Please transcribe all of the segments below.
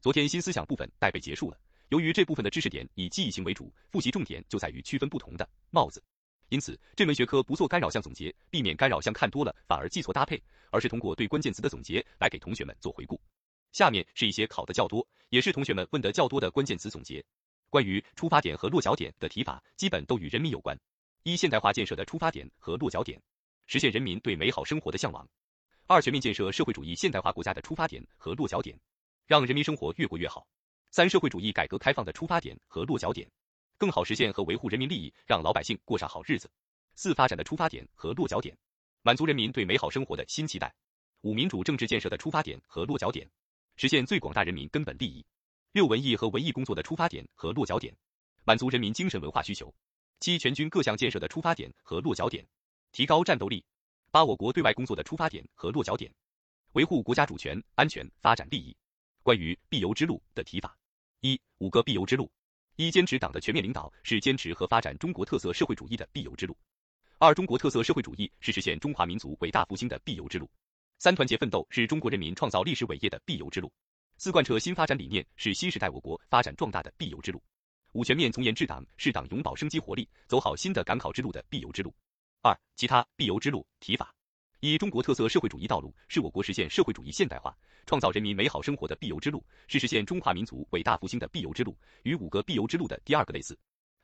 昨天新思想部分待被结束了，由于这部分的知识点以记忆型为主，复习重点就在于区分不同的帽子。因此，这门学科不做干扰项总结，避免干扰项看多了反而记错搭配，而是通过对关键词的总结来给同学们做回顾。下面是一些考的较多，也是同学们问得较多的关键词总结。关于出发点和落脚点的提法，基本都与人民有关。一、现代化建设的出发点和落脚点，实现人民对美好生活的向往。二、全面建设社会主义现代化国家的出发点和落脚点，让人民生活越过越好。三、社会主义改革开放的出发点和落脚点。更好实现和维护人民利益，让老百姓过上好日子。四、发展的出发点和落脚点，满足人民对美好生活的新期待。五、民主政治建设的出发点和落脚点，实现最广大人民根本利益。六、文艺和文艺工作的出发点和落脚点，满足人民精神文化需求。七、全军各项建设的出发点和落脚点，提高战斗力。八、我国对外工作的出发点和落脚点，维护国家主权、安全、发展利益。关于必由之路的提法，一、五个必由之路。一、坚持党的全面领导是坚持和发展中国特色社会主义的必由之路。二、中国特色社会主义是实现中华民族伟大复兴的必由之路。三、团结奋斗是中国人民创造历史伟业的必由之路。四、贯彻新发展理念是新时代我国发展壮大的必由之路。五、全面从严治党是党永葆生机活力、走好新的赶考之路的必由之路。二、其他必由之路提法。一、中国特色社会主义道路是我国实现社会主义现代化。创造人民美好生活的必由之路，是实现中华民族伟大复兴的必由之路，与五个必由之路的第二个类似。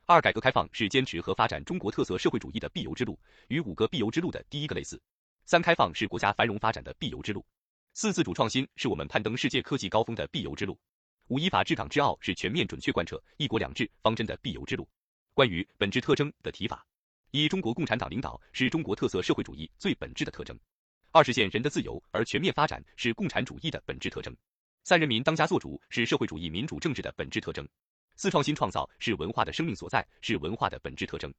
二、改革开放是坚持和发展中国特色社会主义的必由之路，与五个必由之路的第一个类似。三、开放是国家繁荣发展的必由之路。四、自主创新是我们攀登世界科技高峰的必由之路。五、依法治港治澳是全面准确贯彻一国两制方针的必由之路。关于本质特征的提法：一、中国共产党领导是中国特色社会主义最本质的特征。二、实现人的自由而全面发展是共产主义的本质特征。三、人民当家作主是社会主义民主政治的本质特征。四、创新创造是文化的生命所在，是文化的本质特征。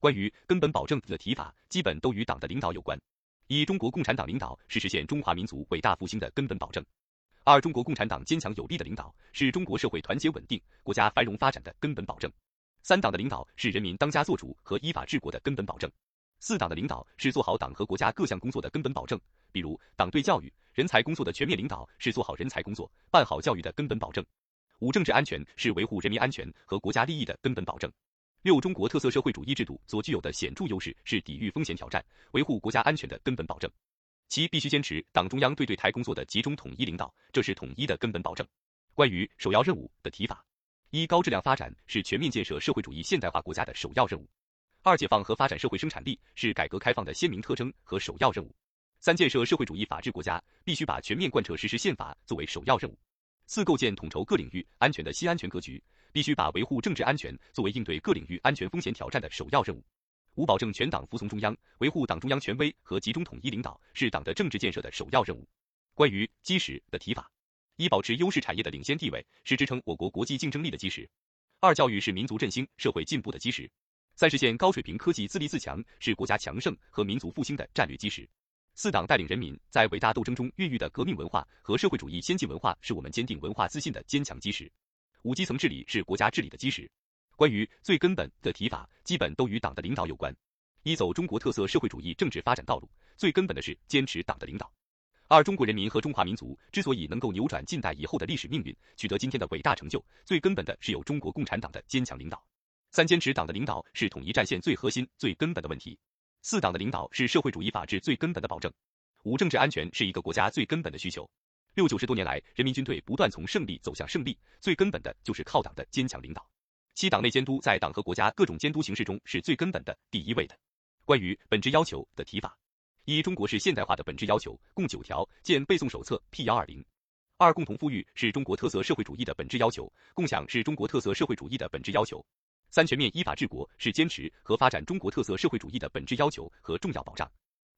关于根本保证的提法，基本都与党的领导有关。一、中国共产党领导是实现中华民族伟大复兴的根本保证。二、中国共产党坚强有力的领导是中国社会团结稳定、国家繁荣发展的根本保证。三、党的领导是人民当家作主和依法治国的根本保证。四党的领导是做好党和国家各项工作的根本保证，比如党对教育、人才工作的全面领导是做好人才工作、办好教育的根本保证。五政治安全是维护人民安全和国家利益的根本保证。六中国特色社会主义制度所具有的显著优势是抵御风险挑战、维护国家安全的根本保证。七必须坚持党中央对对台工作的集中统一领导，这是统一的根本保证。关于首要任务的提法：一高质量发展是全面建设社会主义现代化国家的首要任务。二、解放和发展社会生产力是改革开放的鲜明特征和首要任务。三、建设社会主义法治国家必须把全面贯彻实施宪法作为首要任务。四、构建统筹各领域安全的新安全格局，必须把维护政治安全作为应对各领域安全风险挑战的首要任务。五、保证全党服从中央，维护党中央权威和集中统一领导是党的政治建设的首要任务。关于基石的提法：一、保持优势产业的领先地位是支撑我国国际竞争力的基石。二、教育是民族振兴、社会进步的基石。三、实现高水平科技自立自强是国家强盛和民族复兴的战略基石。四、党带领人民在伟大斗争中孕育的革命文化和社会主义先进文化是我们坚定文化自信的坚强基石。五、基层治理是国家治理的基石。关于最根本的提法，基本都与党的领导有关。一、走中国特色社会主义政治发展道路，最根本的是坚持党的领导。二、中国人民和中华民族之所以能够扭转近代以后的历史命运，取得今天的伟大成就，最根本的是有中国共产党的坚强领导。三、坚持党的领导是统一战线最核心、最根本的问题。四、党的领导是社会主义法治最根本的保证。五、政治安全是一个国家最根本的需求。六、九十多年来，人民军队不断从胜利走向胜利，最根本的就是靠党的坚强领导。七、党内监督在党和国家各种监督形式中是最根本的、第一位的。关于本质要求的提法：一、中国式现代化的本质要求共九条，见背诵手册 P 幺二零。二、共同富裕是中国特色社会主义的本质要求，共享是中国特色社会主义的本质要求。三、全面依法治国是坚持和发展中国特色社会主义的本质要求和重要保障。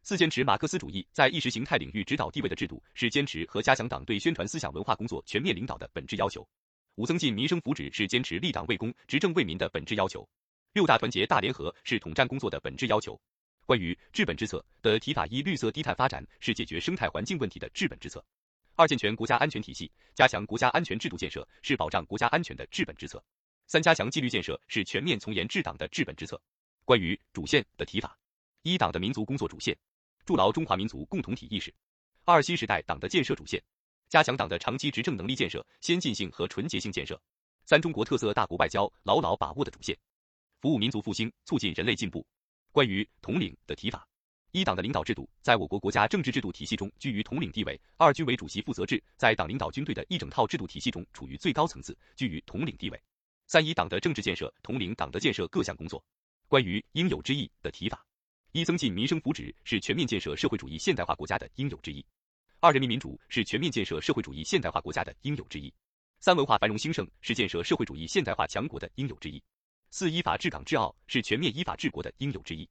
四、坚持马克思主义在意识形态领域指导地位的制度是坚持和加强党对宣传思想文化工作全面领导的本质要求。五、增进民生福祉是坚持立党为公、执政为民的本质要求。六大团结大联合是统战工作的本质要求。关于治本之策的提法：一、绿色低碳发展是解决生态环境问题的治本之策。二、健全国家安全体系，加强国家安全制度建设是保障国家安全的治本之策。三、加强纪律建设是全面从严治党的治本之策。关于主线的提法：一、党的民族工作主线，筑牢中华民族共同体意识；二、新时代党的建设主线，加强党的长期执政能力建设、先进性和纯洁性建设。三中国特色大国外交牢牢把握的主线，服务民族复兴，促进人类进步。关于统领的提法，一党的领导制度在我国国家政治制度体系中居于统领地位；二军委主席负责制在党领导军队的一整套制度体系中处于最高层次，居于统领地位；三一党的政治建设统领党的建设各项工作。关于应有之义的提法，一增进民生福祉是全面建设社会主义现代化国家的应有之义；二人民民主是全面建设社会主义现代化国家的应有之义。三文化繁荣兴盛是建设社会主义现代化强国的应有之义，四依法治港治澳是全面依法治国的应有之义。